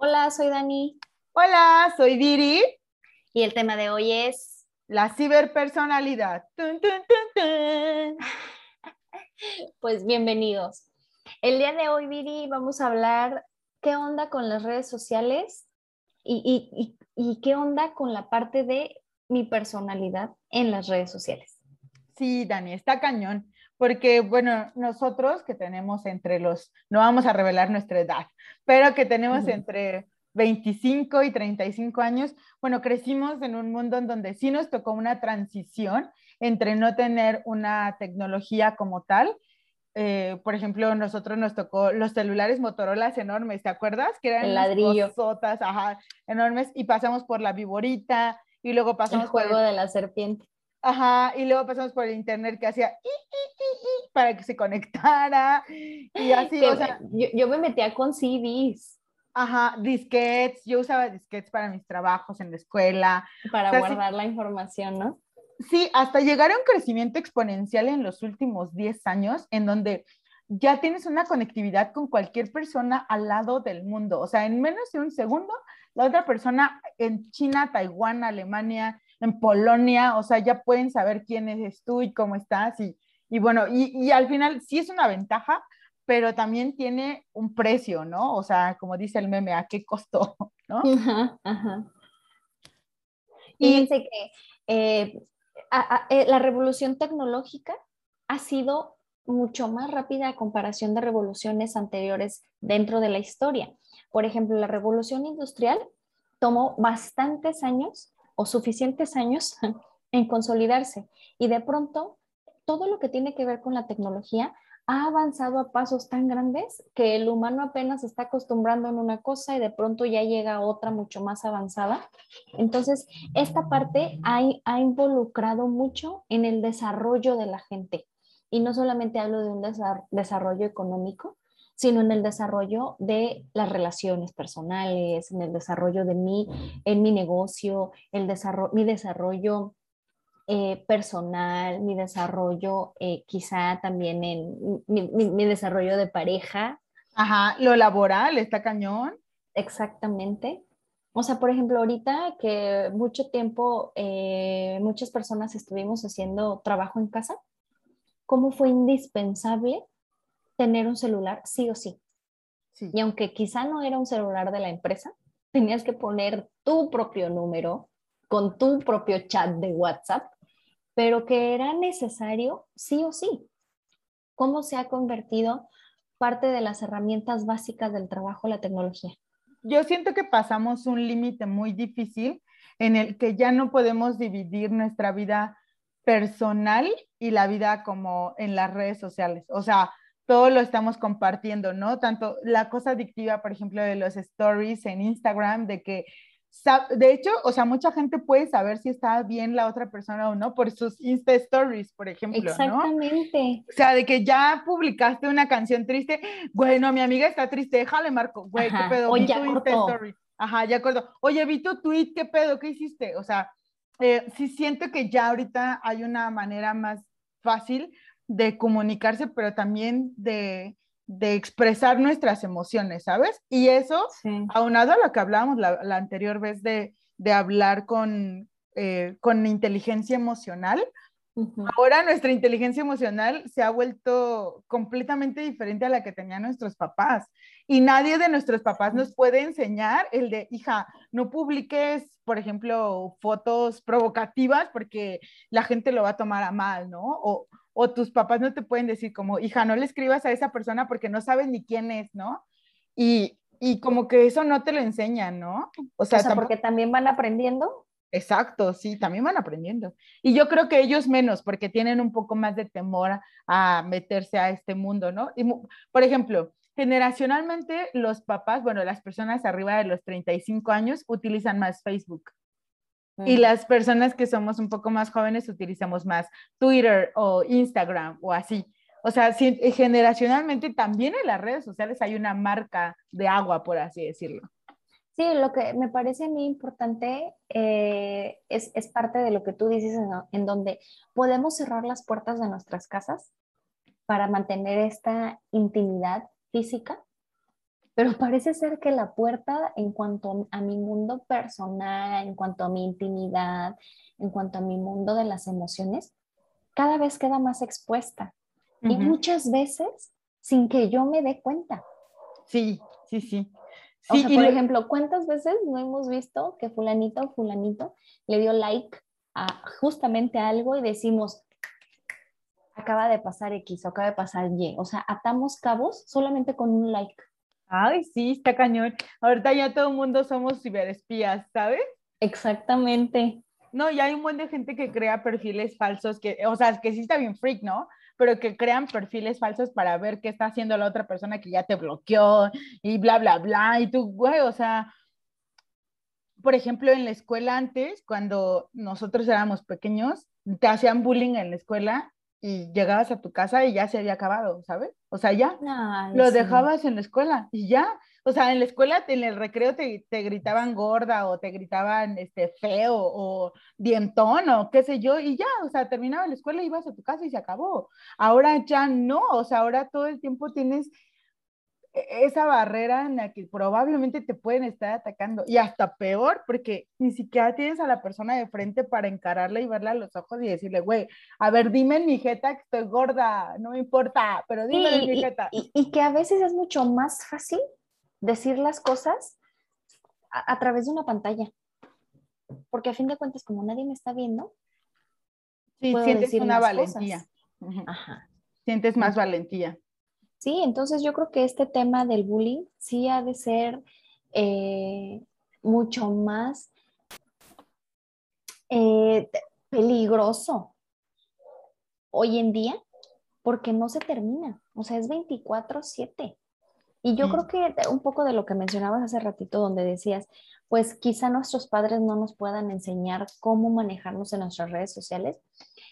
Hola, soy Dani. Hola, soy Diri. Y el tema de hoy es la ciberpersonalidad. Tun, tun, tun, pues bienvenidos. El día de hoy, Diri, vamos a hablar qué onda con las redes sociales y, y qué onda con la parte de mi personalidad en las redes sociales. Sí, Dani, está cañón porque bueno, nosotros que tenemos entre los, no vamos a revelar nuestra edad, pero que tenemos entre 25 y 35 años, bueno, crecimos en un mundo en donde sí nos tocó una transición entre no tener una tecnología como tal. Eh, por ejemplo, nosotros nos tocó los celulares Motorola enormes, ¿te acuerdas? Que eran El ladrillo. Sotas, ajá, enormes, y pasamos por la viborita, y luego pasamos el juego de la serpiente. Ajá, y luego pasamos por el internet que hacía para que se conectara y así, o sea. Yo, me metía con CDs. Ajá, disquets, yo usaba disquets para mis trabajos en la escuela. Para guardar la información, ¿no? Sí, hasta llegar a un crecimiento exponencial en los últimos 10 años, en donde ya tienes una conectividad con cualquier persona al lado del mundo. O sea, en menos de un segundo, la otra persona en China, Taiwán, Alemania, en Polonia, o sea, ya pueden saber quién eres tú y cómo estás. Y, y bueno, y, y, al final sí es una ventaja, pero también tiene un precio, ¿no? O sea, como dice el meme, ¿a qué costó? ¿no? Ajá, ajá. Y fíjense que eh, eh, la revolución tecnológica ha sido mucho más rápida a comparación de revoluciones anteriores dentro de la historia. Por ejemplo, la revolución industrial tomó bastantes años o suficientes años en consolidarse y de pronto todo lo que tiene que ver con la tecnología ha avanzado a pasos tan grandes que el humano apenas está acostumbrando en una cosa y de pronto ya llega a otra mucho más avanzada. Entonces, esta parte ha, ha involucrado mucho en el desarrollo de la gente. Y no solamente hablo de un desarrollo económico, sino en el desarrollo de las relaciones personales, en el desarrollo de mí, en mi negocio, el desarrollo, mi desarrollo eh, personal, mi desarrollo eh, quizá también en mi, desarrollo de pareja. Ajá, lo laboral, está cañón. Exactamente. O sea, por ejemplo, ahorita que mucho tiempo eh, muchas personas estuvimos haciendo trabajo en casa, ¿cómo fue indispensable tener un celular sí o sí. Y aunque quizá no era un celular de la empresa, tenías que poner tu propio número con tu propio chat de WhatsApp, pero que era necesario sí o sí. ¿Cómo se ha convertido parte de las herramientas básicas del trabajo la tecnología? Yo siento que pasamos un límite muy difícil en el que ya no podemos dividir nuestra vida personal y la vida como en las redes sociales. O sea, todo lo estamos compartiendo, ¿no? Tanto la cosa adictiva, por ejemplo, de los stories en Instagram, de que, de hecho, o sea, mucha gente puede saber si está bien la otra persona o no por sus Insta Stories, por ejemplo, Exactamente. O sea, de que ya publicaste una canción triste, bueno, mi amiga está triste, déjale, Marco, güey, ¿qué pedo? Vi tu Insta Story. Ajá, ya acuerdo. Oye, vi tu tweet, ¿qué pedo? ¿Qué hiciste? O sea, eh, sí siento que ya ahorita hay una manera más fácil de comunicarse, pero también de, expresar nuestras emociones, ¿sabes? Y eso, aunado a lo que hablábamos la, anterior vez de, hablar con, eh, con inteligencia emocional, ahora nuestra inteligencia emocional se ha vuelto completamente diferente a la que tenían nuestros papás. Y nadie de nuestros papás nos puede enseñar el de, hija, no publiques, por ejemplo, fotos provocativas porque la gente lo va a tomar a mal, ¿no? O, o tus papás no te pueden decir como, hija, no le escribas a esa persona porque no sabes ni quién es, ¿no? Y, y como que eso no te lo enseñan, ¿no? O sea, porque también van aprendiendo. Exacto, sí, también van aprendiendo. Y yo creo que ellos menos, porque tienen un poco más de temor a meterse a este mundo, ¿no? Y, por ejemplo, generacionalmente los papás, bueno, las personas arriba de los 35 años utilizan más Facebook. Y las personas que somos un poco más jóvenes utilizamos más Twitter o Instagram o así. O sea, eh, generacionalmente también en las redes sociales hay una marca de agua, por así decirlo. Sí, lo que me parece a mí importante eh, es, es, parte de lo que tú dices, en, en, donde podemos cerrar las puertas de nuestras casas para mantener esta intimidad física, pero parece ser que la puerta en cuanto a mi mundo personal, en cuanto a mi intimidad, en cuanto a mi mundo de las emociones, cada vez queda más expuesta. Y muchas veces sin que yo me dé cuenta. Sí, sí, sí. o sea, por ejemplo, ¿cuántas veces no hemos visto que fulanito o fulanito le dio like a justamente algo y decimos, acaba de pasar X o acaba de pasar Y? O sea, atamos cabos solamente con un like. Ay, sí, está cañón. Ahorita ya todo el mundo somos ciberespías, ¿sabes? Exactamente. No, y hay un buen de gente que crea perfiles falsos, que, o sea, que sí está bien freak, ¿no? pero que crean perfiles falsos para ver qué está haciendo la otra persona que ya te bloqueó y bla, bla, bla. Y tú, güey, o sea, por ejemplo, en la escuela antes, cuando nosotros éramos pequeños, te hacían bullying en la escuela y llegabas a tu casa y ya se había acabado, ¿sabes? O sea, ya lo dejabas en la escuela y ya. O sea, en la escuela, en el recreo te, te, gritaban gorda o te gritaban este, feo o dientón o qué sé yo, y ya, o sea, terminaba la escuela, ibas a tu casa y se acabó. Ahora ya no, o sea, ahora todo el tiempo tienes esa barrera en la que probablemente te pueden estar atacando y hasta peor porque ni siquiera tienes a la persona de frente para encararla y verla a los ojos y decirle, güey, a ver, dime en mi jeta que estoy gorda, no me importa, pero dime en mi jeta. Y, que a veces es mucho más fácil decir las cosas a, través de una pantalla. Porque a fin de cuentas, como nadie me está viendo, sí, sientes una valentía. Sientes más valentía. Sí, entonces yo creo que este tema del bullying sí ha de ser eh, mucho más eh, peligroso hoy en día porque no se termina, o sea, es 24/7. Y yo creo que un poco de lo que mencionabas hace ratito, donde decías, pues quizá nuestros padres no nos puedan enseñar cómo manejarnos en nuestras redes sociales,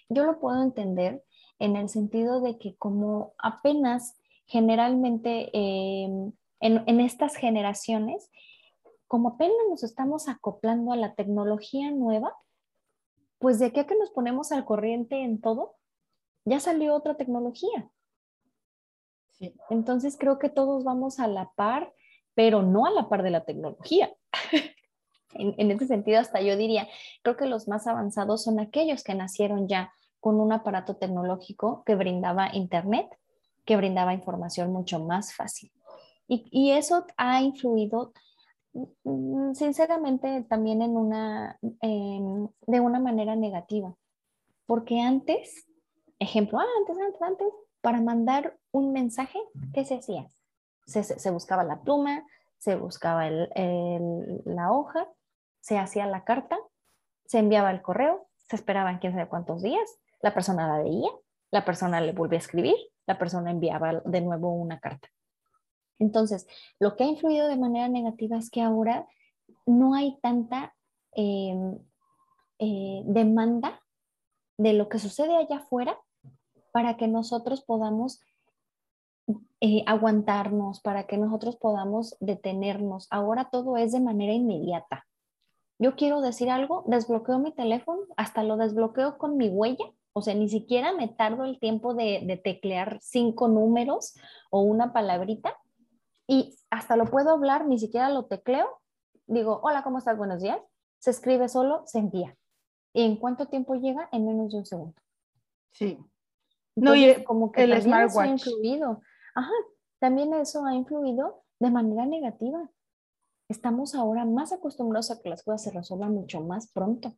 yo lo puedo entender en el sentido de que como apenas generalmente em, en, estas generaciones, como apenas nos estamos acoplando a la tecnología nueva, pues de aquí a que nos ponemos al corriente en todo, ya salió otra tecnología. Entonces creo que todos vamos a la par, pero no a la par de la tecnología. en, en ese sentido, hasta yo diría, creo que los más avanzados son aquellos que nacieron ya con un aparato tecnológico que brindaba Internet que brindaba información mucho más fácil. Y, eso ha influido, mm, sinceramente, también en una, de una manera negativa. Porque antes, ejemplo, antes, antes, antes, para mandar un mensaje, ¿qué se hacía? Se, buscaba la pluma, se buscaba la hoja, se hacía la carta, se enviaba el correo, se esperaban quién sabe cuántos días, la persona la veía, la persona le volvía a escribir, la persona enviaba de nuevo una carta. Entonces, lo que ha influido de manera negativa es que ahora no hay tanta em, eh, demanda de lo que sucede allá afuera para que nosotros podamos eh, aguantarnos, para que nosotros podamos detenernos. Ahora todo es de manera inmediata. Yo quiero decir algo, desbloqueo mi teléfono, hasta lo desbloqueo con mi huella o sea, ni siquiera me tardo el tiempo de, teclear cinco números o una palabrita y hasta lo puedo hablar, ni siquiera lo tecleo. Digo, hola, ¿cómo estás? Buenos días. Se escribe solo, se envía. ¿Y en cuánto tiempo llega? En menos de un segundo. Sí. no, y como que el smartwatch. ha influido. Ajá, también eso ha influido de manera negativa. Estamos ahora más acostumbrados a que las cosas se resuelvan mucho más pronto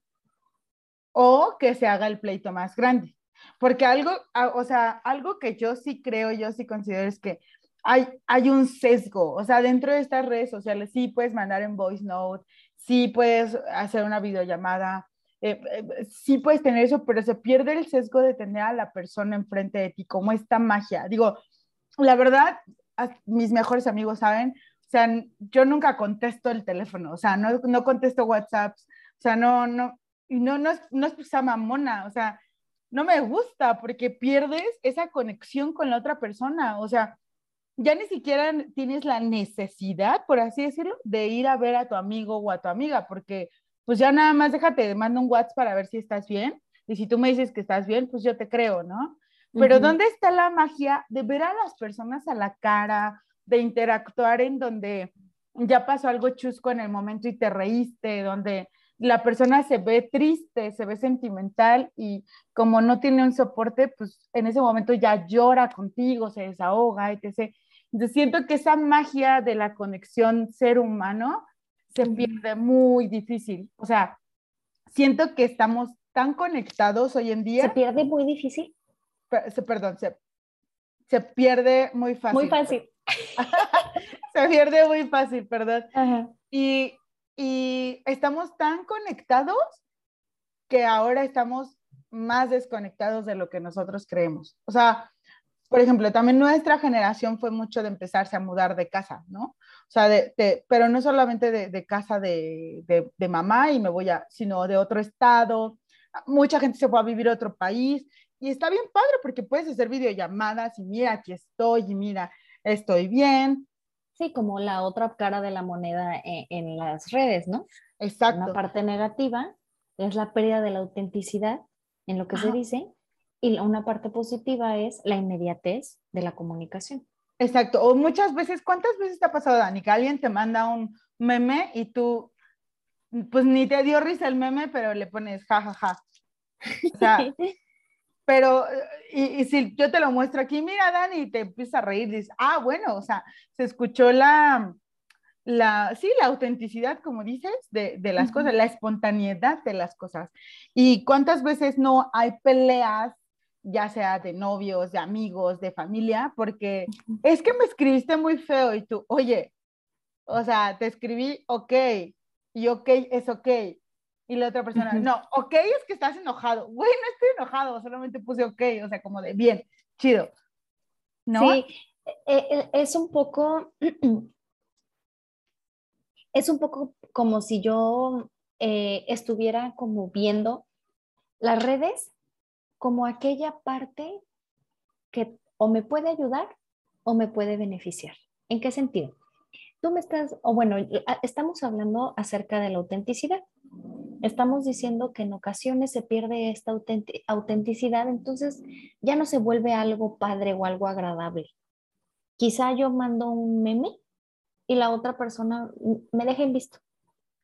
o que se haga el pleito más grande. Porque algo, o sea, algo que yo sí creo, yo sí considero es que hay, hay un sesgo, o sea, dentro de estas redes sociales sí puedes mandar en voice note, sí puedes hacer una videollamada, eh, eh, sí puedes tener eso, pero se pierde el sesgo de tener a la persona enfrente de ti, como esta magia. Digo, la verdad, mis mejores amigos saben, o sea, yo nunca contesto el teléfono, o sea, no, no contesto WhatsApp, o sea, no, no, y no, no es, no es esa mamona, o sea, no me gusta porque pierdes esa conexión con la otra persona, o sea, ya ni siquiera tienes la necesidad, por así decirlo, de ir a ver a tu amigo o a tu amiga, porque pues ya nada más déjate, mando un WhatsApp para ver si estás bien, y si tú me dices que estás bien, pues yo te creo, ¿no? Pero ¿dónde está la magia de ver a las personas a la cara, de interactuar en donde ya pasó algo chusco en el momento y te reíste, donde la persona se ve triste, se ve sentimental y como no tiene un soporte, pues en ese momento ya llora contigo, se desahoga, etc. Entonces siento que esa magia de la conexión ser humano se pierde muy difícil. O sea, siento que estamos tan conectados hoy en día. ¿Se pierde muy difícil? Se, perdón, se, pierde muy fácil. Muy fácil. se pierde muy fácil, perdón. Y, y estamos tan conectados que ahora estamos más desconectados de lo que nosotros creemos. O sea, por ejemplo, también nuestra generación fue mucho de empezarse a mudar de casa, ¿no? O sea, de, pero no solamente de, de casa de, de, mamá y me voy a, sino de otro estado. Mucha gente se fue a vivir a otro país y está bien padre porque puedes hacer videollamadas y mira, aquí estoy y mira, estoy bien. Sí, como la otra cara de la moneda en, en las redes, ¿no? Exacto. Una parte negativa es la pérdida de la autenticidad en lo que se dice y una parte positiva es la inmediatez de la comunicación. Exacto. O muchas veces, ¿cuántas veces te ha pasado, Dani, que alguien te manda un meme y tú, pues ni te dio risa el meme, pero le pones jajaja? O sea, pero, y, y, si yo te lo muestro aquí, mira, Dani, y te empiezas a reír, dices, ah, bueno, o sea, se escuchó la, la, sí, la autenticidad, como dices, de, de las cosas, la espontaneidad de las cosas. Y cuántas veces no hay peleas ya sea de novios, de amigos, de familia, porque es que me escribiste muy feo y tú, oye, o sea, te escribí ok, y ok es ok. Y la otra persona, no, ok es que estás enojado. Güey, no estoy enojado, solamente puse ok, o sea, como de bien, chido. ¿No? Sí, e, e, es un poco, es un poco como si yo eh, estuviera como viendo las redes como aquella parte que o me puede ayudar o me puede beneficiar. ¿En qué sentido? Tú me estás, o bueno, estamos hablando acerca de la autenticidad. Estamos diciendo que en ocasiones se pierde esta autenticidad, entonces ya no se vuelve algo padre o algo agradable. Quizá yo mando un meme y la otra persona me deja en visto,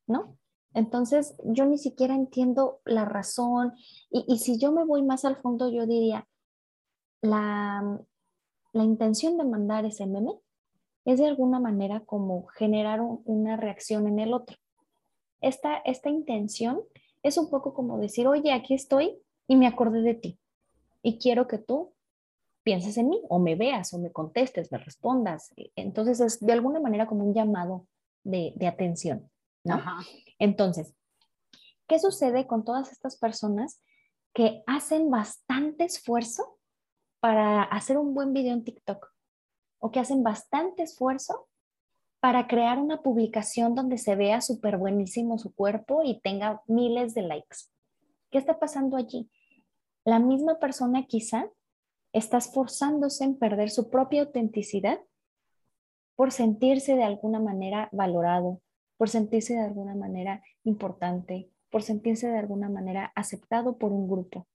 ¿no? Entonces, yo ni siquiera entiendo la razón y, si yo me voy más al fondo, yo diría, la, intención de mandar ese meme es de alguna manera como generar una reacción en el otro. Esta, esta intención es un poco como decir, oye, aquí estoy y me acordé de ti y quiero que tú pienses en mí o me veas o me contestes, me respondas. Entonces es de alguna manera como un llamado de, de atención, ¿no? Entonces, ¿qué sucede con todas estas personas que hacen bastante esfuerzo para hacer un buen video en TikTok? O que hacen bastante esfuerzo para crear una publicación donde se vea súper buenísimo su cuerpo y tenga miles de likes. ¿Qué está pasando allí? La misma persona quizá está esforzándose en perder su propia autenticidad por sentirse de alguna manera valorado, por sentirse de alguna manera importante, por sentirse de alguna manera aceptado por un grupo.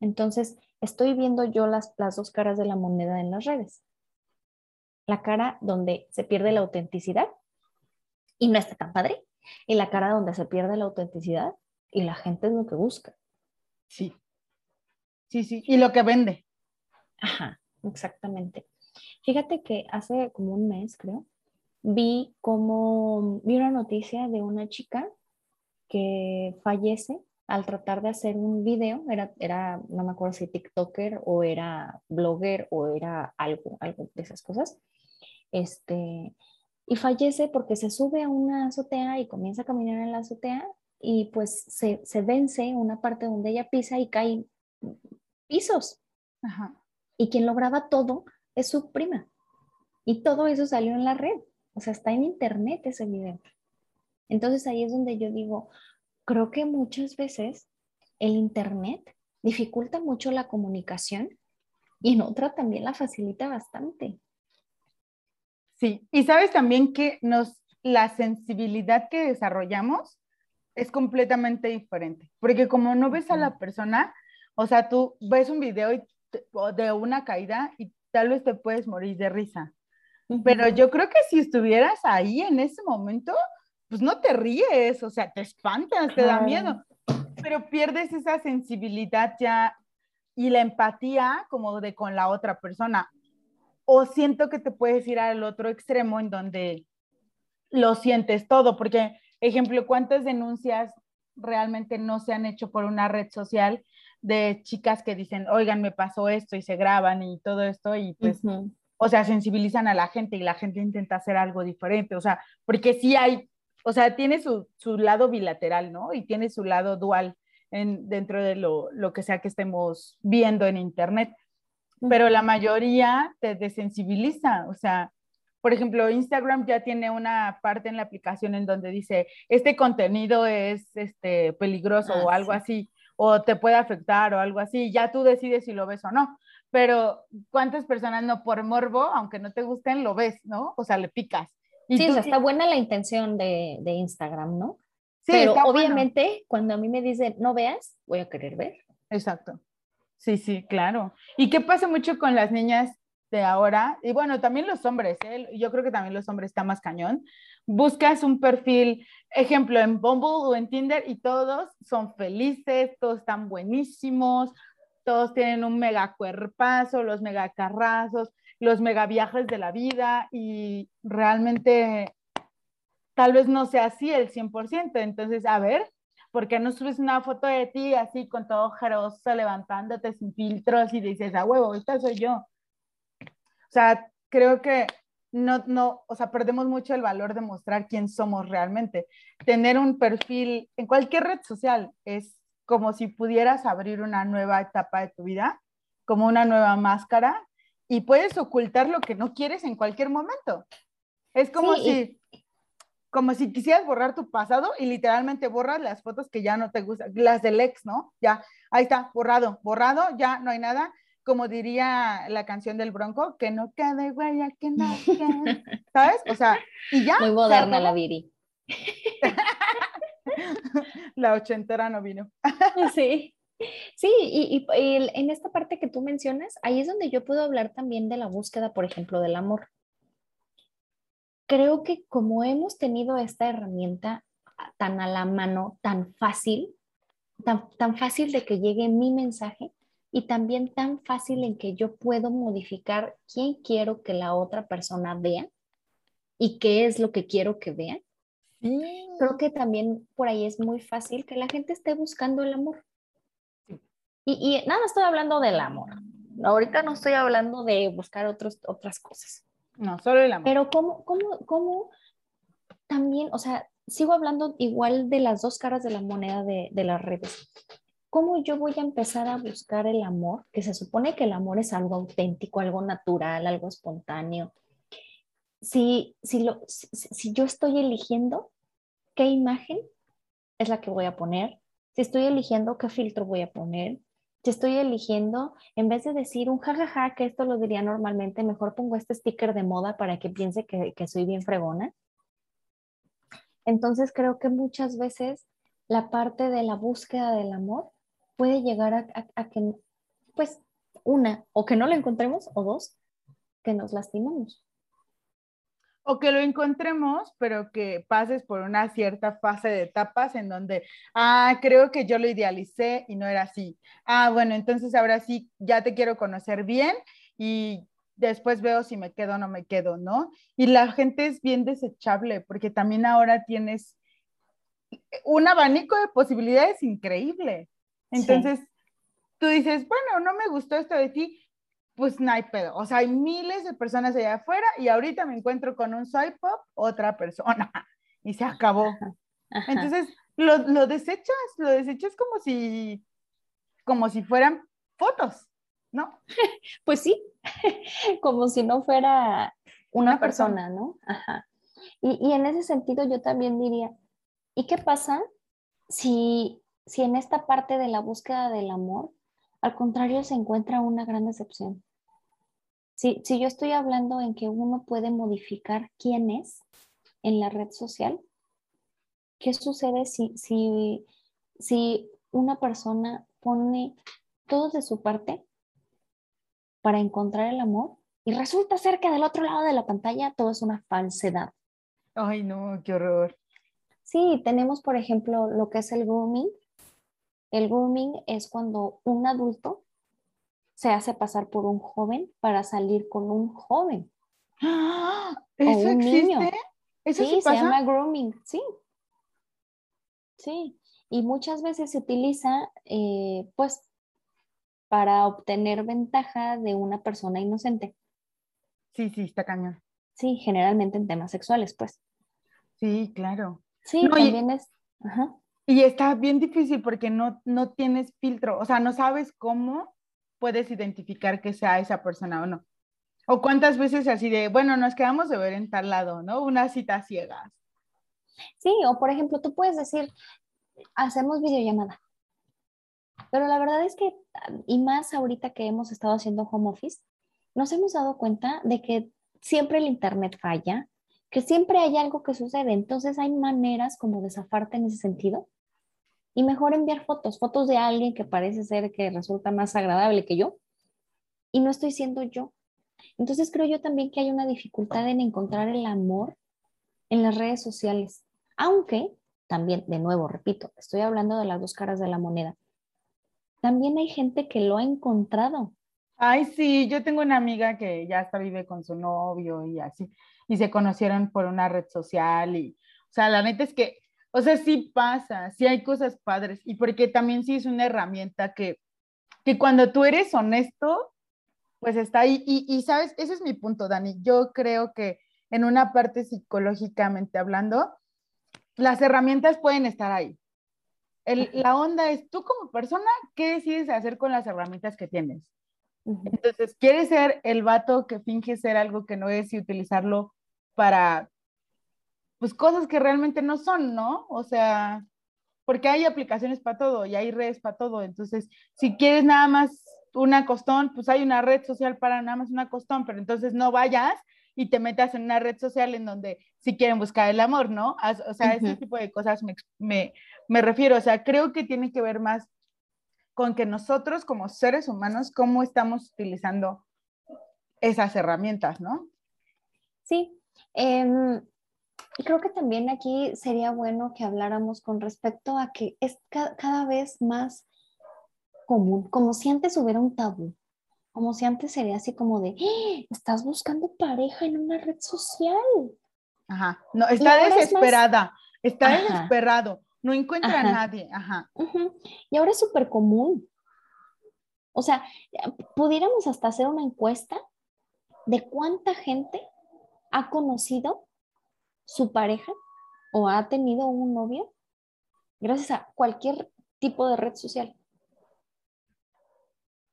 Entonces, estoy viendo yo las, las dos caras de la moneda en las redes. La cara donde se pierde la autenticidad y no está tan padre, y la cara donde se pierde la autenticidad y la gente es lo que busca. Sí. Sí, sí. Y lo que vende. Ajá, exactamente. Fíjate que hace como un mes, creo, vi como, vi una noticia de una chica que fallece al tratar de hacer un video, era, era, no me acuerdo si TikToker o era blogger o era algo, algo de esas cosas, este, y fallece porque se sube a una azotea y comienza a caminar en la azotea y pues se, se vence una parte donde ella pisa y cae pisos. Y quien lo graba todo es su prima. Y todo eso salió en la red. O sea, está en internet ese video. Entonces ahí es donde yo digo, creo que muchas veces el internet dificulta mucho la comunicación y en otra también la facilita bastante. Sí, y sabes también que nos la sensibilidad que desarrollamos es completamente diferente, porque como no ves a la persona, o sea, tú ves un video de una caída y tal vez te puedes morir de risa, Pero yo creo que si estuvieras ahí en ese momento, pues no te ríes, o sea, te espantas, te da miedo, pero pierdes esa sensibilidad ya y la empatía como de con la otra persona. O siento que te puedes ir al otro extremo en donde lo sientes todo, porque, ejemplo, ¿cuántas denuncias realmente no se han hecho por una red social de chicas que dicen, oigan, me pasó esto y se graban y todo esto y pues, o sea, sensibilizan a la gente y la gente intenta hacer algo diferente, o sea, porque sí hay, o sea, tiene su, su lado bilateral, ¿no? Y tiene su lado dual en, dentro de lo, lo que sea que estemos viendo en Internet, pero la mayoría te desensibiliza, o sea, por ejemplo, Instagram ya tiene una parte en la aplicación en donde dice, este contenido es este, peligroso o ah, algo así, o te puede afectar o algo así, ya tú decides si lo ves o no. Pero ¿cuántas personas no por morbo, aunque no te gusten, lo ves, ¿no? O sea, le picas. Y sí, está buena la intención de, de Instagram, ¿no? Sí, Pero obviamente cuando a mí me dicen no veas, voy a querer ver. Exacto. Sí, sí, claro. ¿Y qué pasa mucho con las niñas de ahora, y bueno, también los hombres, ¿eh? yo creo que también los hombres está más cañón, buscas un perfil, ejemplo, en Bumble o en Tinder y todos son felices, todos están buenísimos, todos tienen un mega cuerpazo, los mega carrazos, los mega viajes de la vida y realmente tal vez no sea así el 100%, entonces, a ver, ¿por qué no subes una foto de ti así con todo jaroso, levantándote sin filtros y dices, a huevo, esta soy yo? O sea, creo que no, no, o sea, perdemos mucho el valor de mostrar quién somos realmente. Tener un perfil en cualquier red social es como si pudieras abrir una nueva etapa de tu vida, como una nueva máscara, y puedes ocultar lo que no quieres en cualquier momento. Es como si como si quisieras borrar tu pasado y literalmente borras las fotos que ya no te gustan, las del ex, ¿no? Ya, ahí está, borrado, borrado, ya no hay nada como diría la canción del Bronco, que no quede huella, que no quede, ¿sabes? O sea, y ya. Muy moderna la Viri. la ochentera no vino. sí. Sí, y, y, en esta parte que tú mencionas, ahí es donde yo puedo hablar también de la búsqueda, por ejemplo, del amor. Creo que como hemos tenido esta herramienta tan a la mano, tan fácil, tan, tan fácil de que llegue mi mensaje, y también tan fácil en que yo puedo modificar quién quiero que la otra persona vea y qué es lo que quiero que vea. Creo que también por ahí es muy fácil que la gente esté buscando el amor. Y, y, nada, estoy hablando del amor. Ahorita no estoy hablando de buscar otros, otras cosas. No, solo el amor. Pero cómo, cómo, cómo también, o sea, sigo hablando igual de las dos caras de la moneda de, de las redes. ¿cómo yo voy a empezar a buscar el amor? Que se supone que el amor es algo auténtico, algo natural, algo espontáneo. Si, si, lo, si, yo estoy eligiendo qué imagen es la que voy a poner, si estoy eligiendo qué filtro voy a poner, estoy eligiendo, en vez de decir un jajaja, que esto lo diría normalmente, mejor pongo este sticker de moda para que piense que, que soy bien fregona. Entonces creo que muchas veces la parte de la búsqueda del amor puede llegar a, que, pues, una, o que no lo encontremos, o dos, que nos lastimemos. O que lo encontremos, pero que pases por una cierta fase de etapas en donde, ah, creo que yo lo idealicé y no era así. Ah, bueno, entonces ahora sí, ya te quiero conocer bien y después veo si me quedo o no me quedo, ¿no? Y la gente es bien desechable porque también ahora tienes un abanico de posibilidades increíble. Entonces, tú dices, bueno, no me gustó esto de ti, pues no hay pedo. O sea, hay miles de personas allá afuera y ahorita me encuentro con un swipe pop, otra persona, y se acabó. Entonces, lo, lo, desechas, lo desechas como si, como si fueran fotos, ¿no? Pues sí, como si no fuera una, persona, ¿no? Ajá. Y, y en ese sentido yo también diría, ¿y qué pasa si si en esta parte de la búsqueda del amor, al contrario, se encuentra una gran decepción. Si, si yo estoy hablando en que uno puede modificar quién es en la red social, ¿qué sucede si, si, si una persona pone todo de su parte para encontrar el amor y resulta ser que del otro lado de la pantalla todo es una falsedad. Ay, no, qué horror. Sí, tenemos, por ejemplo, lo que es el grooming. El grooming es cuando un adulto se hace pasar por un joven para salir con un joven. ¿Eso existe? ¿Eso sí, se llama grooming, sí. Sí, y muchas veces se utiliza, eh, pues, para obtener ventaja de una persona inocente. Sí, sí, está cañón. Sí, generalmente en temas sexuales, pues. Sí, claro. Sí, también es. Y está bien difícil porque no, no tienes filtro, o sea, no sabes cómo puedes identificar que sea esa persona o no. O cuántas veces así de, bueno, nos quedamos de ver en tal lado, ¿no? Una cita ciegas. Sí, o por ejemplo, tú puedes decir, hacemos videollamada. Pero la verdad es que, y más ahorita que hemos estado haciendo home office, nos hemos dado cuenta de que siempre el Internet falla, que siempre hay algo que sucede. Entonces hay maneras como de zafarte en ese sentido. Y mejor enviar fotos, fotos de alguien que parece ser que resulta más agradable que yo. Y no estoy siendo yo. Entonces creo yo también que hay una dificultad en encontrar el amor en las redes sociales. Aunque también, de nuevo, repito, estoy hablando de las dos caras de la moneda. También hay gente que lo ha encontrado. Ay, sí, yo tengo una amiga que ya hasta vive con su novio y así, y se conocieron por una red social y, o sea, la neta es que, o sea, sí pasa, sí hay cosas padres y porque también sí es una herramienta que, que cuando tú eres honesto, pues está ahí. Y, y, sabes, ese es mi punto, Dani. Yo creo que en una parte psicológicamente hablando, las herramientas pueden estar ahí. la onda es tú como persona, ¿qué decides hacer con las herramientas que tienes? Entonces, ¿quieres ser el vato que finge ser algo que no es y utilizarlo para, pues, cosas que realmente no son, ¿no? O sea, porque hay aplicaciones para todo y hay redes para todo. Entonces, si quieres nada más una costón, pues hay una red social para nada más una costón, pero entonces no vayas y te metas en una red social en donde si quieren buscar el amor, ¿no? O sea, ese tipo de cosas me, me, refiero, o sea, creo que tiene que ver más con que nosotros como seres humanos, cómo estamos utilizando esas herramientas, ¿no? Sí. Em, creo que también aquí sería bueno que habláramos con respecto a que es cada vez más común, como si antes hubiera un tabú. Como si antes sería así como de, ¡Eh! estás buscando pareja en una red social. Ajá, no, está desesperada, está desesperado, no encuentra a nadie. Ajá. Y ahora es súper común. O sea, pudiéramos hasta hacer una encuesta de cuánta gente ha conocido su pareja o ha tenido un novio gracias a cualquier tipo de red social.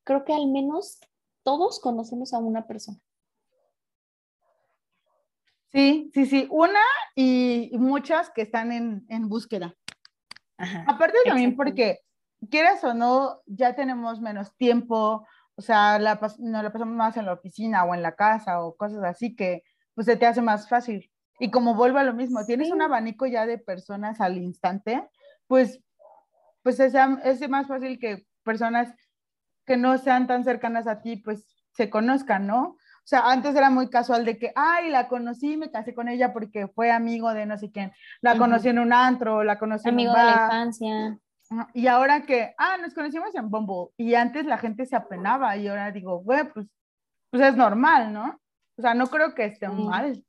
Creo que al menos todos conocemos a una persona. Sí, sí, sí, una y muchas que están en, búsqueda. Aparte también porque, quieras o no, ya tenemos menos tiempo, o sea, la, nos la pasamos más en la oficina o en la casa o cosas así que pues se te hace más fácil. Y como vuelvo a lo mismo, tienes un abanico ya de personas al instante, pues, pues es, es más fácil que personas que no sean tan cercanas a ti, pues se conozcan, ¿no? O sea, antes era muy casual de que, ay, la conocí, me casé con ella porque fue amigo de no sé quién. La conocí en un antro, la conocí amigo en un bar. de la infancia. Y ahora que, ah, nos conocimos en Bumble. Y antes la gente se apenaba y ahora digo, güey, pues, pues es normal, ¿no? O sea, no creo que esté mal.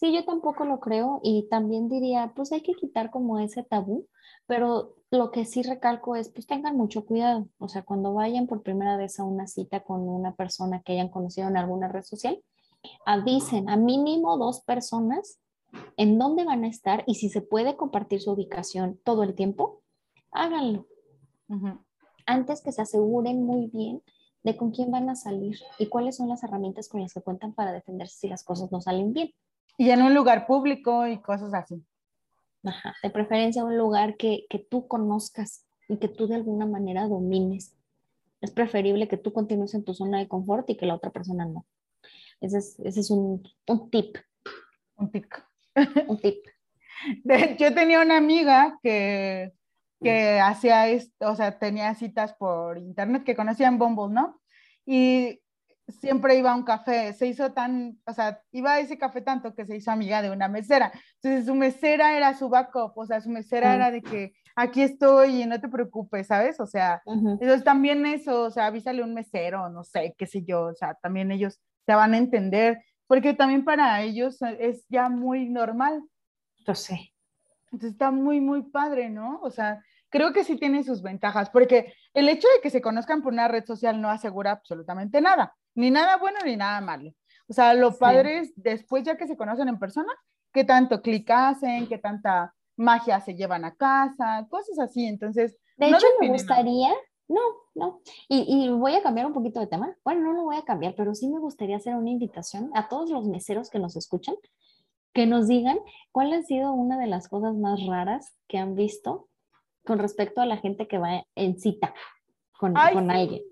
Sí, yo tampoco lo creo y también diría, pues hay que quitar como ese tabú, pero lo que sí recalco es, pues tengan mucho cuidado, o sea, cuando vayan por primera vez a una cita con una persona que hayan conocido en alguna red social, avisen a mínimo dos personas en dónde van a estar y si se puede compartir su ubicación todo el tiempo, háganlo. Antes que se aseguren muy bien de con quién van a salir y cuáles son las herramientas con las que cuentan para defenderse si las cosas no salen bien. Y en un lugar público y cosas así. Ajá, de preferencia un lugar que, tú conozcas y que tú de alguna manera domines. Es preferible que tú continúes en tu zona de confort y que la otra persona no. Ese es, un, tip. Un tip. Un tip. yo tenía una amiga que, que hacía esto, o sea, tenía citas por internet que conocía en Bumble, ¿no? Y siempre iba a un café, se hizo tan, o sea, iba a ese café tanto que se hizo amiga de una mesera. Entonces su mesera era su backup, o sea, su mesera era de que aquí estoy y no te preocupes, ¿sabes? O sea, entonces también eso, o sea, avísale un mesero, no sé, qué sé yo, o sea, también ellos te van a entender, porque también para ellos es ya muy normal. Sé. Entonces está muy, muy padre, ¿no? O sea, creo que sí tiene sus ventajas, porque el hecho de que se conozcan por una red social no asegura absolutamente nada, ni nada bueno ni nada malo. O sea, lo padre es después ya que se conocen en persona, qué tanto clic hacen, qué tanta magia se llevan a casa, cosas así. Entonces, de hecho, me gustaría, no, no, y, y, voy a cambiar un poquito de tema. Bueno, no lo voy a cambiar, pero sí me gustaría hacer una invitación a todos los meseros que nos escuchan, que nos digan cuál ha sido una de las cosas más raras que han visto con respecto a la gente que va en cita con, con alguien.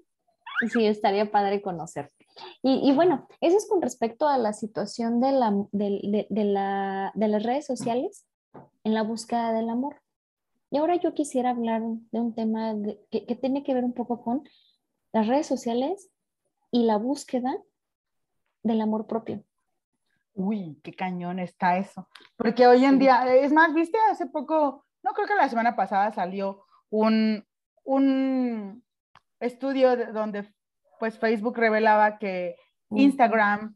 Sí, estaría padre conocer. Y, y, bueno, eso es con respecto a la situación de, la, de, de, la, de las redes sociales en la búsqueda del amor. Y ahora yo quisiera hablar de un tema que, que, tiene que ver un poco con las redes sociales y la búsqueda del amor propio. Uy, qué cañón está eso. Porque hoy en día, es más, viste, hace poco, no creo que la semana pasada salió un, un estudio donde pues Facebook revelaba que Instagram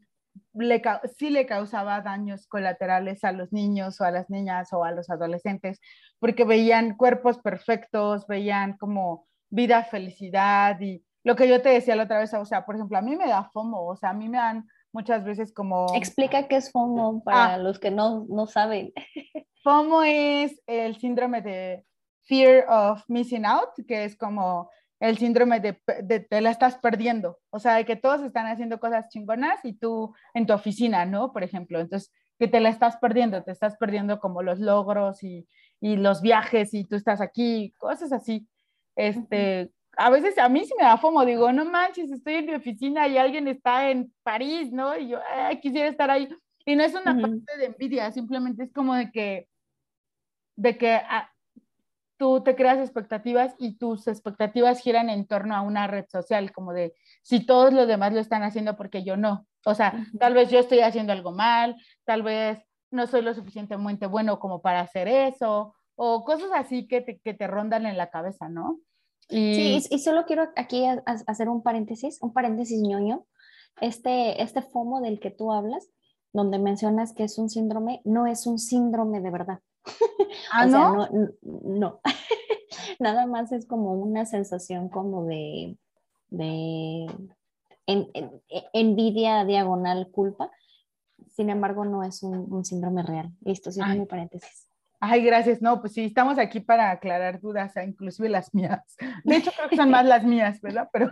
le, sí le causaba daños colaterales a los niños o a las niñas o a los adolescentes, porque veían cuerpos perfectos, veían como vida, felicidad y lo que yo te decía la otra vez, o sea, por ejemplo, a mí me da FOMO, o sea, a mí me dan muchas veces como... Explica qué es FOMO para ah. los que no, no saben. FOMO es el síndrome de Fear of Missing Out, que es como el síndrome de, de, te la estás perdiendo, o sea, de que todos están haciendo cosas chingonas y tú en tu oficina, ¿no? Por ejemplo, entonces, que te la estás perdiendo, te estás perdiendo como los logros y, y los viajes y tú estás aquí, cosas así. Este, a veces a mí sí me da fomo, digo, no manches, estoy en mi oficina y alguien está en París, ¿no? Y yo quisiera estar ahí. Y no es una parte de envidia, simplemente es como de que, de que ah, tú te creas expectativas y tus expectativas giran en torno a una red social, como de si todos los demás lo están haciendo porque yo no. O sea, tal vez yo estoy haciendo algo mal, tal vez no soy lo suficientemente bueno como para hacer eso, o cosas así que te, que te rondan en la cabeza, ¿no? Y... Sí, y solo quiero aquí hacer un paréntesis, un paréntesis ñoño. Este, este FOMO del que tú hablas, donde mencionas que es un síndrome, no es un síndrome de verdad. ¿Ah, no? no, Nada más es como una sensación como de, de en, envidia diagonal culpa. Sin embargo, no es un, síndrome real. Listo, cierro mi paréntesis. Ay, gracias. No, pues sí, estamos aquí para aclarar dudas, inclusive las mías. De hecho, creo que son más las mías, ¿verdad? Pero,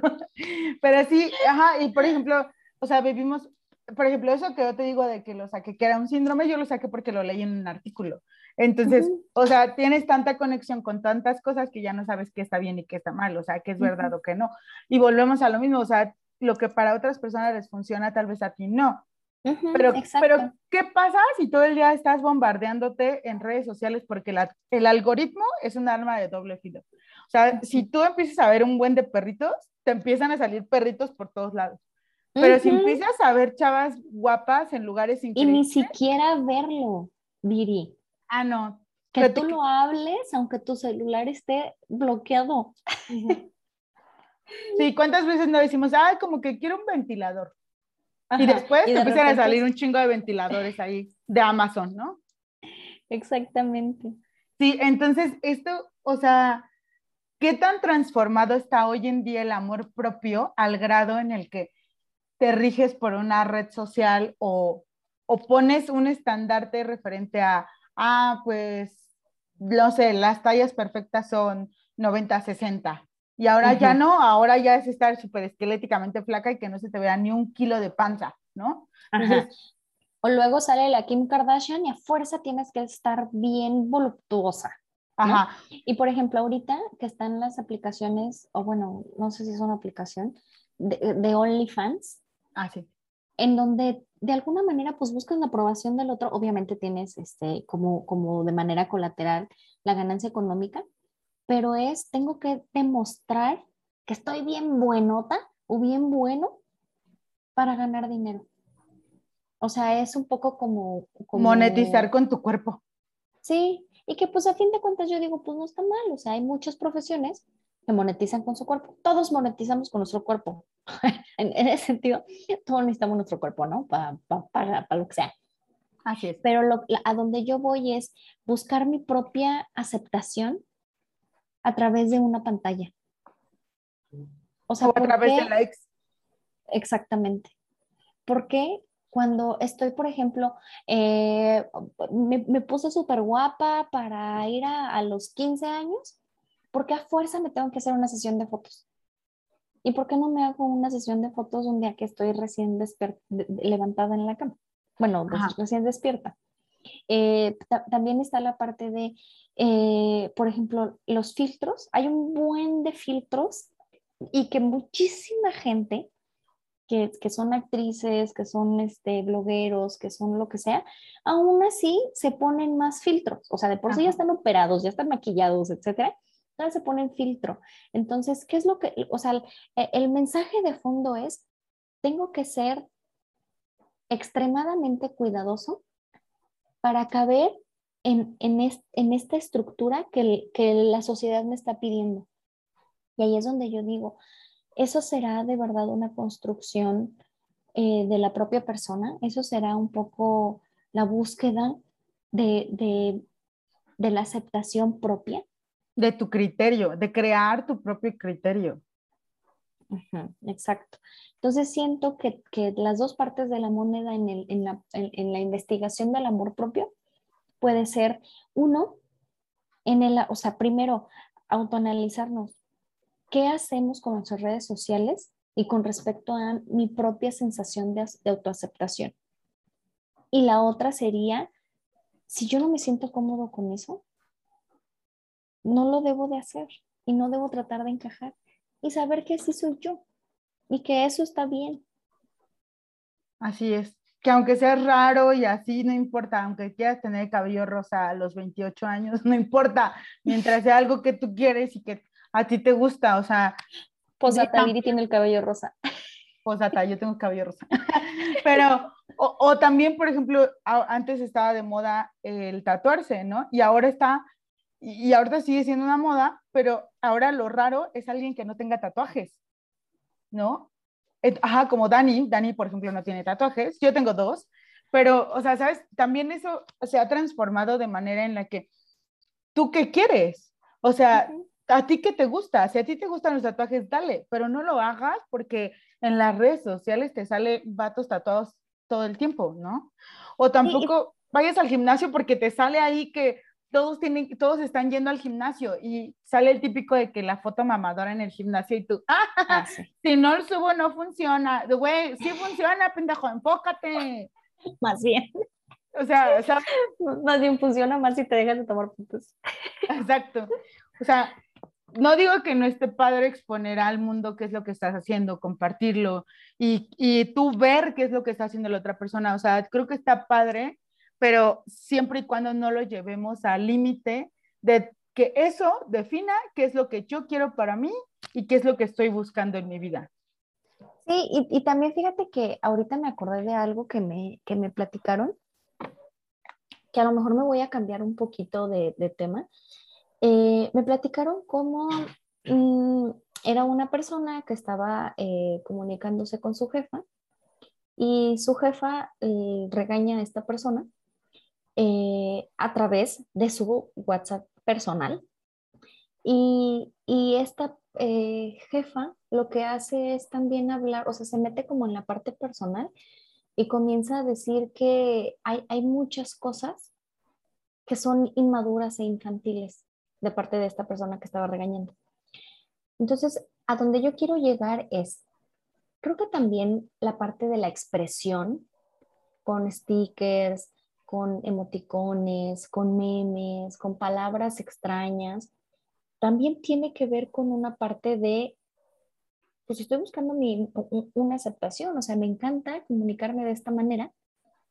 pero sí, ajá, y por ejemplo, o sea, vivimos, por ejemplo, eso que yo te digo de que lo saqué, que era un síndrome, yo lo saqué porque lo leí en un artículo. Entonces, o sea, tienes tanta conexión con tantas cosas que ya no sabes qué está bien y qué está mal, o sea, qué es verdad o qué no. Y volvemos a lo mismo, o sea, lo que para otras personas les funciona, tal vez a ti no. pero, pero, ¿qué pasa si todo el día estás bombardeándote en redes sociales? Porque la, el algoritmo es un arma de doble filo. O sea, si tú empiezas a ver un buen de perritos, te empiezan a salir perritos por todos lados. Pero si empiezas a ver chavas guapas en lugares increíbles. Y ni siquiera verlo, Viri. Ah, no. Que tú lo hables aunque tu celular esté bloqueado. Sí, ¿cuántas veces no decimos, ay, como que quiero un ventilador? y después te empiezan a salir un chingo de ventiladores ahí de Amazon, ¿no? Exactamente. Sí, entonces esto, o sea, ¿qué tan transformado está hoy en día el amor propio al grado en el que te riges por una red social o, o pones un estandarte referente a ah, pues, no sé, las tallas perfectas son 90, 60. Y ahora ya no, ahora ya es estar súper esqueléticamente flaca y que no se te vea ni un kilo de panza, ¿no? o luego sale la Kim Kardashian y a fuerza tienes que estar bien voluptuosa. Ajá. Y por ejemplo, ahorita que están las aplicaciones, o bueno, no sé si es una aplicación, de, de OnlyFans. Ah, sí. En donde de alguna manera pues buscas la aprobación del otro, obviamente tienes este, como, como de manera colateral la ganancia económica, pero es, tengo que demostrar que estoy bien buenota o bien bueno para ganar dinero. O sea, es un poco como, Monetizar con tu cuerpo. Sí, y que pues a fin de cuentas yo digo, pues no está mal, o sea, hay muchas profesiones que monetizan con su cuerpo. Todos monetizamos con nuestro cuerpo. en, ese sentido, todos necesitamos nuestro cuerpo, ¿no? Para para lo que sea. Así es. Pero a donde yo voy es buscar mi propia aceptación a través de una pantalla. O sea, a través de likes. Exactamente. ¿Por qué cuando estoy, por ejemplo, eh, me, puse súper guapa para ir a, a, los 15 años? ¿Por qué a fuerza me tengo que hacer una sesión de fotos? ¿Y por qué no me hago una sesión de fotos un día que estoy recién levantada en la cama? Bueno, pues, recién despierta. Eh, también está la parte de, eh, por ejemplo, los filtros. Hay un buen de filtros y que muchísima gente que, que, son actrices, que son este, blogueros, que son lo que sea, aún así se ponen más filtros. O sea, de por sí ya están operados, ya están maquillados, etcétera. Se ponen filtro. Entonces, ¿qué es lo que, o sea, el, el mensaje de fondo es, tengo que ser extremadamente cuidadoso para caber en, en, esta estructura que, que, la sociedad me está pidiendo. Y ahí es donde yo digo, eso será de verdad una construcción eh, de la propia persona, eso será un poco la búsqueda de, de, de la aceptación propia. De tu criterio, de crear tu propio criterio exacto. Entonces siento que, las dos partes de la moneda en, en, la, en, la, investigación del amor propio puede ser uno, en el, o sea, primero, autoanalizarnos. ¿Qué hacemos con nuestras redes sociales y con respecto a mi propia sensación de, de autoaceptación? Y la otra sería, si yo no me siento cómodo con eso, no lo debo de hacer y no debo tratar de encajar y saber que sí soy yo y que eso está bien. Así es, que aunque sea raro y así, no importa, aunque quieras tener cabello rosa a los 28 años, no importa, mientras sea algo que tú quieres y que a ti te gusta, o sea. Posata, Viri tiene el cabello rosa. Posata, yo tengo cabello rosa. Pero, o, o, también, por ejemplo, antes estaba de moda el tatuarse, ¿no? Y ahora está y, ahorita sigue siendo una moda, pero ahora lo raro es alguien que no tenga tatuajes, ¿no? Ajá, como Dani, Dani, por ejemplo, no tiene tatuajes, yo tengo dos, pero, o sea, ¿sabes? También eso se ha transformado de manera en la que, ¿tú qué quieres? O sea, ¿a ti qué te gusta? Si a ti te gustan los tatuajes, dale, pero no lo hagas porque en las redes sociales te sale vatos tatuados todo el tiempo, ¿no? O tampoco vayas al gimnasio porque te sale ahí que todos tienen, todos están yendo al gimnasio y sale el típico de que la foto mamadora en el gimnasio y tú, ah, si no lo subo no funciona, güey, sí funciona, pendejo, enfócate. Más bien. O sea, o sea, más bien funciona más si te dejas de tomar fotos. Exacto. O sea, no digo que no esté padre exponer al mundo qué es lo que estás haciendo, compartirlo y, y tú ver qué es lo que está haciendo la otra persona. O sea, creo que está padre pero siempre y cuando no lo llevemos al límite de que eso defina qué es lo que yo quiero para mí y qué es lo que estoy buscando en mi vida. Sí, y, también fíjate que ahorita me acordé de algo que me, que me platicaron, que a lo mejor me voy a cambiar un poquito de, tema. Eh, me platicaron cómo mm, era una persona que estaba eh, comunicándose con su jefa y su jefa eh, regaña a esta persona eh, a través de su WhatsApp personal. Y, esta eh, jefa lo que hace es también hablar, o sea, se mete como en la parte personal y comienza a decir que hay, hay muchas cosas que son inmaduras e infantiles de parte de esta persona que estaba regañando. Entonces, a donde yo quiero llegar es, creo que también la parte de la expresión con stickers, con emoticones, con memes, con palabras extrañas, también tiene que ver con una parte de, pues estoy buscando mi, una aceptación, o sea, me encanta comunicarme de esta manera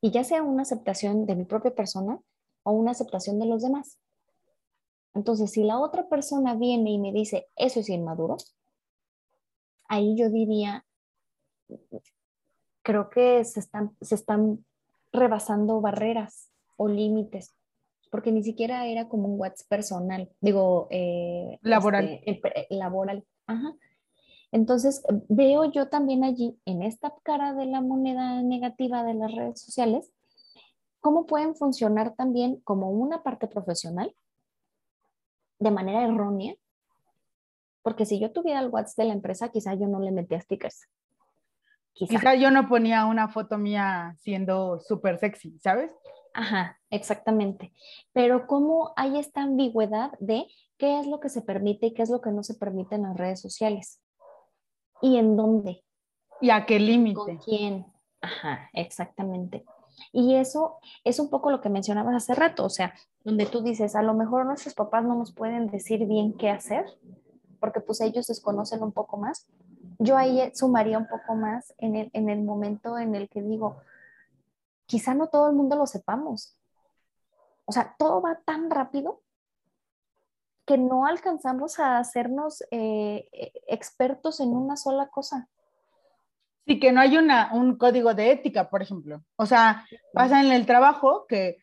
y ya sea una aceptación de mi propia persona o una aceptación de los demás. Entonces, si la otra persona viene y me dice, eso es inmaduro, ahí yo diría, creo que se están, se están rebasando barreras o límites, porque ni siquiera era como un WhatsApp personal, digo, eh, laboral. Este, laboral. Ajá. Entonces, veo yo también allí, en esta cara de la moneda negativa de las redes sociales, cómo pueden funcionar también como una parte profesional de manera errónea, porque si yo tuviera el WhatsApp de la empresa, quizá yo no le metía stickers. Quizá, yo no ponía una foto mía siendo súper sexy, ¿sabes? Ajá, exactamente. Pero cómo hay esta ambigüedad de qué es lo que se permite y qué es lo que no se permite en las redes sociales. ¿Y en dónde? ¿Y a qué límite? ¿Con quién? Ajá, exactamente. Y eso es un poco lo que mencionabas hace rato, o sea, donde tú dices, a lo mejor nuestros papás no nos pueden decir bien qué hacer, porque pues ellos desconocen un poco más. Yo ahí sumaría un poco más en el, en el momento en el que digo, quizá no todo el mundo lo sepamos. O sea, todo va tan rápido que no alcanzamos a hacernos eh, eh, expertos en una sola cosa. Sí, que no hay una, un código de ética, por ejemplo. O sea, pasa en el trabajo que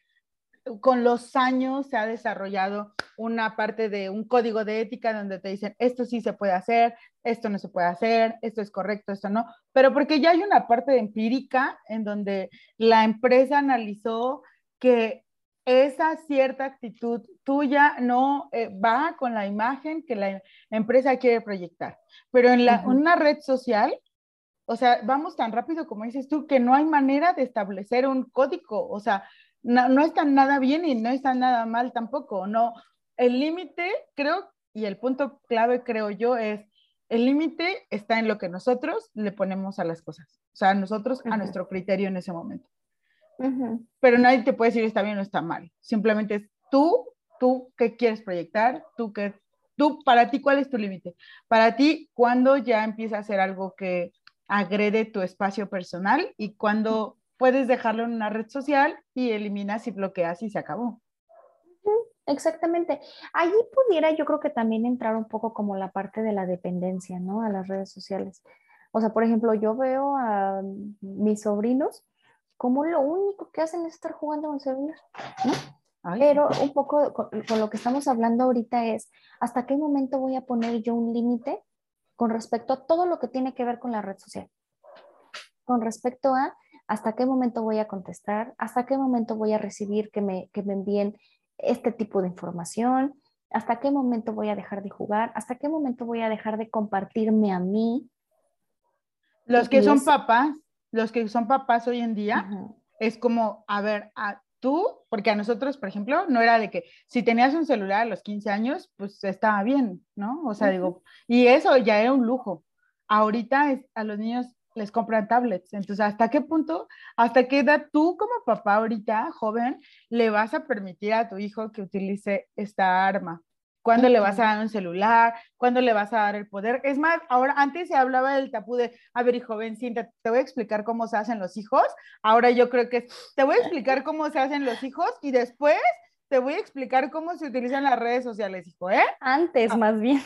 con los años se ha desarrollado una parte de un código de ética donde te dicen esto sí se puede hacer, esto no se puede hacer, esto es correcto, esto no, pero porque ya hay una parte empírica en donde la empresa analizó que esa cierta actitud tuya no eh, va con la imagen que la empresa quiere proyectar. Pero en la, una red social o sea, vamos tan rápido como dices tú, que no hay manera de establecer un código. O sea, no, no está nada bien y no está nada mal tampoco. No, el límite, creo, y el punto clave, creo yo, es el límite está en lo que nosotros le ponemos a las cosas. O sea, nosotros a nuestro criterio en ese momento. Pero nadie te puede decir está bien o está mal. Simplemente es tú, tú qué quieres proyectar, tú qué, tú, para ti, ¿cuál es tu límite? Para ti, ¿cuándo ya empieza a ser algo que agrede tu espacio personal y cuando puedes dejarlo en una red social y eliminas y bloqueas y se acabó. Exactamente. Allí pudiera yo creo que también entrar un poco como la parte de la dependencia, ¿no? A las redes sociales. O sea, por ejemplo, yo veo a mis sobrinos como lo único que hacen es estar jugando con celular, ¿no? Pero un poco con, con, lo que estamos hablando ahorita es, ¿hasta qué momento voy a poner yo un límite con respecto a todo lo que tiene que ver con la red social. Con respecto a hasta qué momento voy a contestar, hasta qué momento voy a recibir que me, que me envíen este tipo de información, hasta qué momento voy a dejar de jugar, hasta qué momento voy a dejar de compartirme a mí. Los que son papás, los que son papás hoy en día, es como, a ver, a, tú, porque a nosotros, por ejemplo, no era de que si tenías un celular a los 15 años, pues estaba bien, ¿no? O sea, digo, y eso ya era un lujo. Ahorita es, a los niños les compran tablets. Entonces, ¿hasta qué punto, hasta qué edad tú como papá ahorita, joven, le vas a permitir a tu hijo que utilice esta arma? ¿Cuándo le vas a dar un celular? ¿Cuándo le vas a dar el poder? Es más, ahora antes se hablaba del tapú de, a ver, hijo, ven, siéntate, te voy a explicar cómo se hacen los hijos. Ahora yo creo que te voy a explicar cómo se hacen los hijos y después te voy a explicar cómo se utilizan las redes sociales, hijo, ¿eh? Antes, ah. más bien.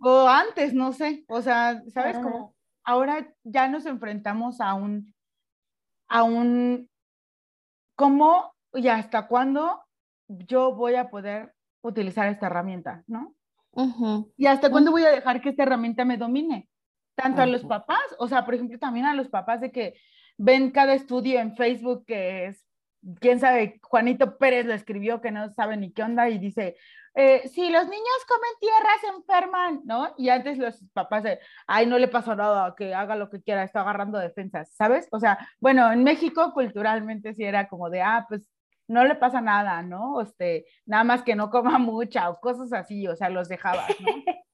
O antes, no sé. O sea, ¿sabes cómo? Ahora ya nos enfrentamos a un, a un, ¿cómo y hasta cuándo yo voy a poder utilizar esta herramienta, ¿no? ¿Y hasta cuándo voy a dejar que esta herramienta me domine? Tanto a los papás, o sea, por ejemplo, también a los papás de que ven cada estudio en Facebook que es, quién sabe, Juanito Pérez lo escribió que no sabe ni qué onda y dice, eh, si los niños comen tierra se enferman, ¿no? Y antes los papás de, ay, no le pasó nada, que haga lo que quiera, está agarrando defensas, ¿sabes? O sea, bueno, en México culturalmente sí era como de, ah, pues no le pasa nada, ¿no? Este, nada más que no coma mucha o cosas así, o sea, los dejaba, ¿no?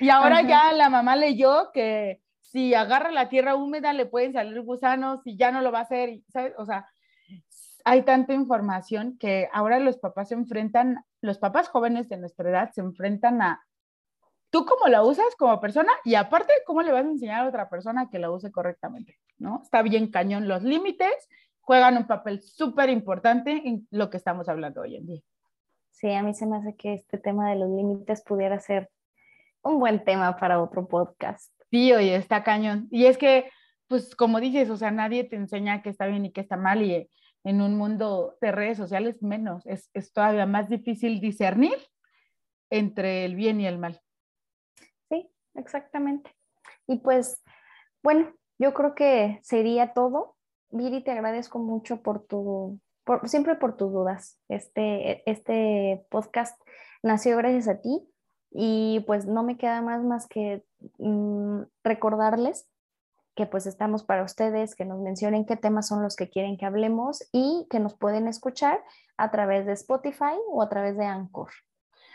Y ahora ya la mamá leyó que si agarra la tierra húmeda le pueden salir gusanos y ya no lo va a hacer, ¿sabes? O sea, hay tanta información que ahora los papás se enfrentan, los papás jóvenes de nuestra edad se enfrentan a tú cómo la usas como persona y aparte cómo le vas a enseñar a otra persona que la use correctamente, ¿no? Está bien cañón los límites juegan un papel súper importante en lo que estamos hablando hoy en día. Sí, a mí se me hace que este tema de los límites pudiera ser un buen tema para otro podcast. Sí, oye, está cañón. Y es que pues como dices, o sea, nadie te enseña qué está bien y qué está mal y en un mundo de redes sociales menos, es, es todavía más difícil discernir entre el bien y el mal. Sí, exactamente. Y pues, bueno, yo creo que sería todo. Viri, te agradezco mucho por tu, por, siempre por tus dudas. Este, este podcast nació gracias a ti y pues no me queda más más que mm, recordarles que pues estamos para ustedes, que nos mencionen qué temas son los que quieren que hablemos y que nos pueden escuchar a través de Spotify o a través de Anchor.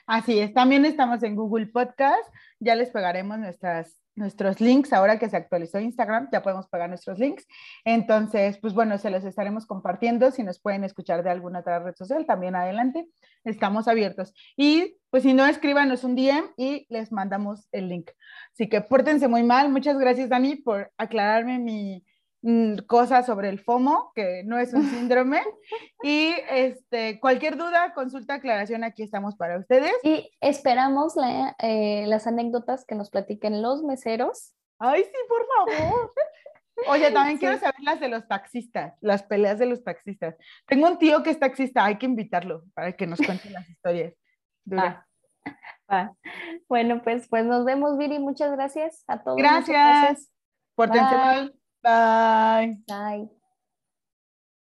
Así es, también estamos en Google Podcast, ya les pegaremos nuestras nuestros links, ahora que se actualizó Instagram, ya podemos pagar nuestros links. Entonces, pues bueno, se los estaremos compartiendo. Si nos pueden escuchar de alguna otra red social, también adelante, estamos abiertos. Y pues si no, escríbanos un DM y les mandamos el link. Así que pórtense muy mal. Muchas gracias, Dani, por aclararme mi, cosas sobre el FOMO, que no es un síndrome. y este, cualquier duda, consulta, aclaración, aquí estamos para ustedes. Y esperamos eh, las anécdotas que nos platiquen los meseros. Ay, sí, por favor. Oye, también quiero saber las de los taxistas, las peleas de los taxistas. Tengo un tío que es taxista, hay que invitarlo para que nos cuente las historias. Bueno, pues, pues nos vemos, Viri. Muchas gracias a todos. Gracias. Por Bye. Bye. Bye.